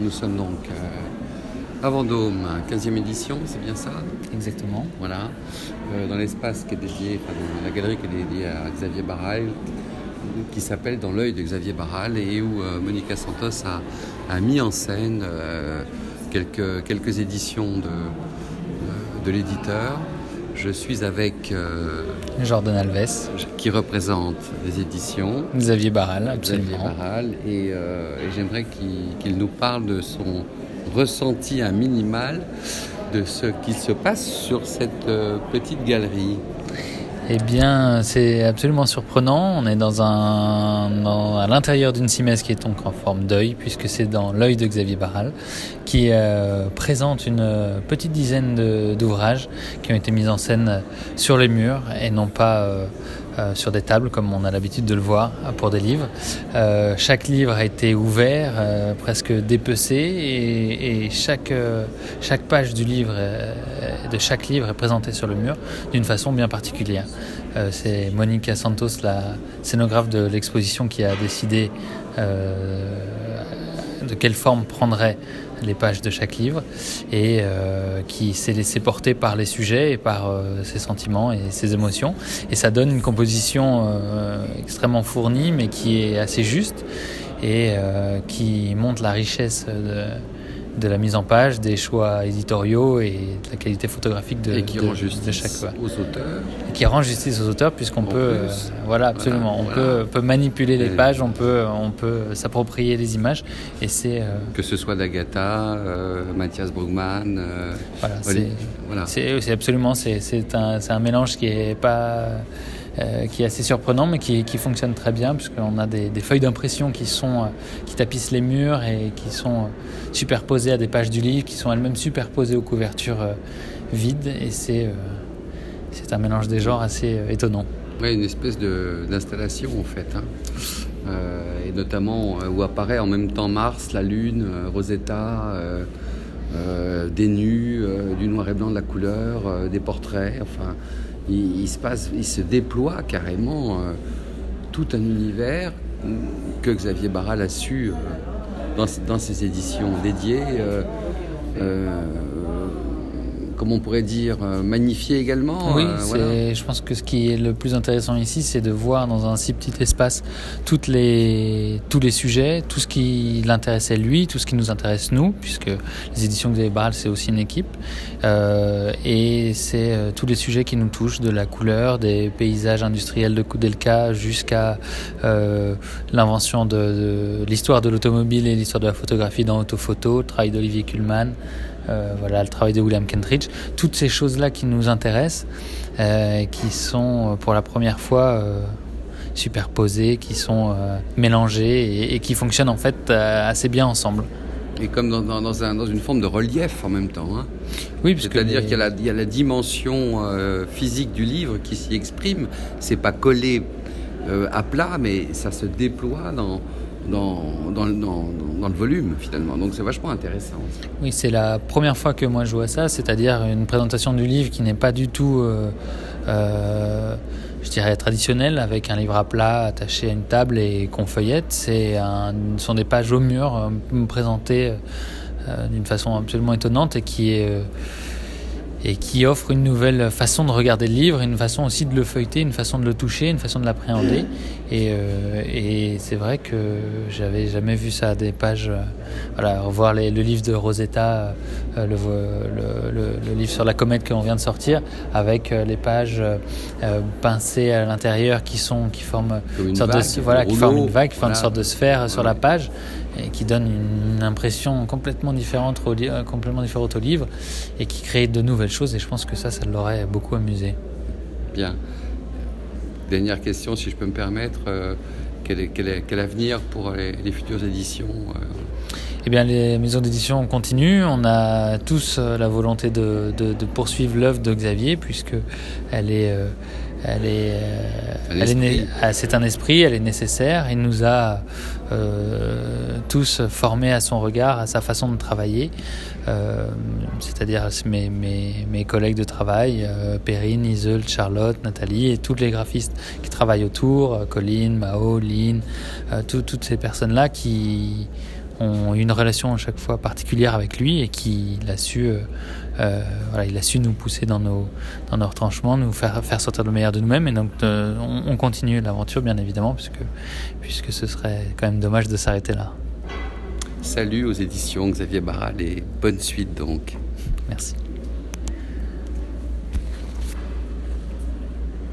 Nous sommes donc euh, à Vendôme, 15e édition, c'est bien ça? Exactement. Voilà. Euh, dans l'espace qui est dédié, enfin, dans la galerie qui est dédiée à Xavier Barral, qui s'appelle Dans l'œil de Xavier Barral et où euh, Monica Santos a, a mis en scène quelques, quelques éditions de, de l'éditeur. Je suis avec euh, Jordan Alves, qui représente les éditions. Xavier Barral, Xavier absolument. Barral, et, euh, et j'aimerais qu'il nous parle de son ressenti un minimal de ce qui se passe sur cette euh, petite galerie. Eh bien, c'est absolument surprenant. On est dans un, dans- à l'intérieur d'une simesse qui est donc en forme d'œil, puisque c'est dans l'œil de Xavier Barral, qui euh, présente une euh, petite dizaine d'ouvrages qui ont été mis en scène sur les murs et non pas euh, euh, sur des tables comme on a l'habitude de le voir euh, pour des livres. Euh, chaque livre a été ouvert, euh, presque dépecé, et, chaque, euh, chaque page du livre, euh, de chaque livre est présentée sur le mur d'une façon bien particulière. Euh, c'est Monica Santos, la scénographe de l'exposition, qui a décidé euh, de quelle forme prendraient les pages de chaque livre et euh, qui s'est laissé porter par les sujets et par euh, ses sentiments et ses émotions. Et ça donne une composition euh, extrêmement fournie mais qui est assez juste et qui montre la richesse de, de la mise en page, des choix éditoriaux et de la qualité photographique de, et qui de- rend de justice aux auteurs. et qui rend justice aux auteurs puisqu'on peut euh, voilà absolument Voilà, on voilà. peut peut manipuler les pages on peut on peut s'approprier les images et c'est euh, Que ce soit d'Agatha, euh, Mathias Brugman, euh, voilà c'est voilà. absolument c'est un un mélange qui est pas euh, qui est assez surprenant mais qui, fonctionne très bien puisqu'on a des, feuilles d'impression qui euh, qui tapissent les murs et qui sont euh, superposées à des pages du livre qui sont elles-mêmes superposées aux couvertures vides et c'est c'est un mélange des genres assez étonnant. Ouais, une espèce d'installation en fait. hein. Et notamment où apparaît en même temps Mars, la Lune, Rosetta, des nus, du noir et blanc de la couleur, des portraits. Enfin, il, se déploie carrément euh, tout un univers que Xavier Barral a su dans, dans ses éditions dédiées. euh, euh, comment on pourrait dire, euh, magnifier également. Oui, euh, voilà. je pense que ce qui est le plus intéressant ici, c'est de voir dans un si petit espace toutes les, tous les sujets, tout ce qui l'intéressait lui, tout ce qui nous intéresse nous, puisque les éditions Xavier Barral, c'est aussi une équipe. Euh, et c'est tous les sujets qui nous touchent, de la couleur, des paysages industriels de Koudelka jusqu'à euh, l'invention de, de l'histoire de l'automobile et l'histoire de la photographie dans Autophoto, le travail d'Olivier Kuhlmann. Euh, voilà le travail de William Kentridge, toutes ces choses-là qui nous intéressent, euh, qui sont euh, pour la première fois superposées, qui sont mélangées et, et qui fonctionnent en fait assez bien ensemble. Et comme dans, dans- dans un- dans une forme de relief en même temps. hein. Oui, parce que C'est-à-dire les- qu'il y, a la- il y a la dimension euh, physique du livre qui s'y exprime. C'est pas collé euh, à plat, mais ça se déploie dans, dans, dans, dans- dans le volume finalement. Donc c'est vachement intéressant. Oui, c'est la première fois que moi je vois ça, c'est-à-dire une présentation du livre qui n'est pas du tout, euh, euh, je dirais, traditionnelle, avec un livre à plat attaché à une table et qu'on feuillette. C'est ce sont des pages au mur euh, présentées d'une façon absolument étonnante et qui est et qui offre une nouvelle façon de regarder le livre, une façon aussi de le feuilleter, une façon de le toucher, une façon de l'appréhender. Et, euh, et c'est vrai que j'avais jamais vu ça des pages. euh, voilà, revoir les- le livre de Rosetta, euh, le, le, le- le livre sur la comète qu'on vient de sortir, avec les pages pincées à l'intérieur qui sont qui forment une sorte vague, de, voilà, qui forme une vague, qui forme voilà. une sorte de sphère sur la page et qui donne une impression complètement différente au, complètement différente au livre et qui crée de nouvelles choses et je pense que ça, ça l'aurait beaucoup amusé. Bien. Dernière question, si je peux me permettre. euh, quel, est- quel, est- quel avenir pour les, les futures éditions euh, Eh bien, les maisons d'édition continuent. On a tous euh, la volonté de, de- de poursuivre l'œuvre de Xavier, puisque elle est, elle est, c'est un esprit, elle est nécessaire. Il nous a euh, tous formés à son regard, à sa façon de travailler. Euh, c'est-à-dire mes, mes, mes collègues de travail, euh, Perrine, Iseult, Charlotte, Nathalie et tous les graphistes qui travaillent autour, euh, Colline, Mao, Lynn, euh, tout- toutes ces personnes-là qui ont eu une relation à chaque fois particulière avec lui et qu'il a su, voilà, il a su nous pousser dans nos, dans nos retranchements, nous faire, faire sortir le meilleur de nous-mêmes. Et donc, on, on, continue l'aventure, bien évidemment, puisque, puisque ce serait quand même dommage de s'arrêter là. Salut aux éditions Xavier Barral et bonne suite donc. Merci.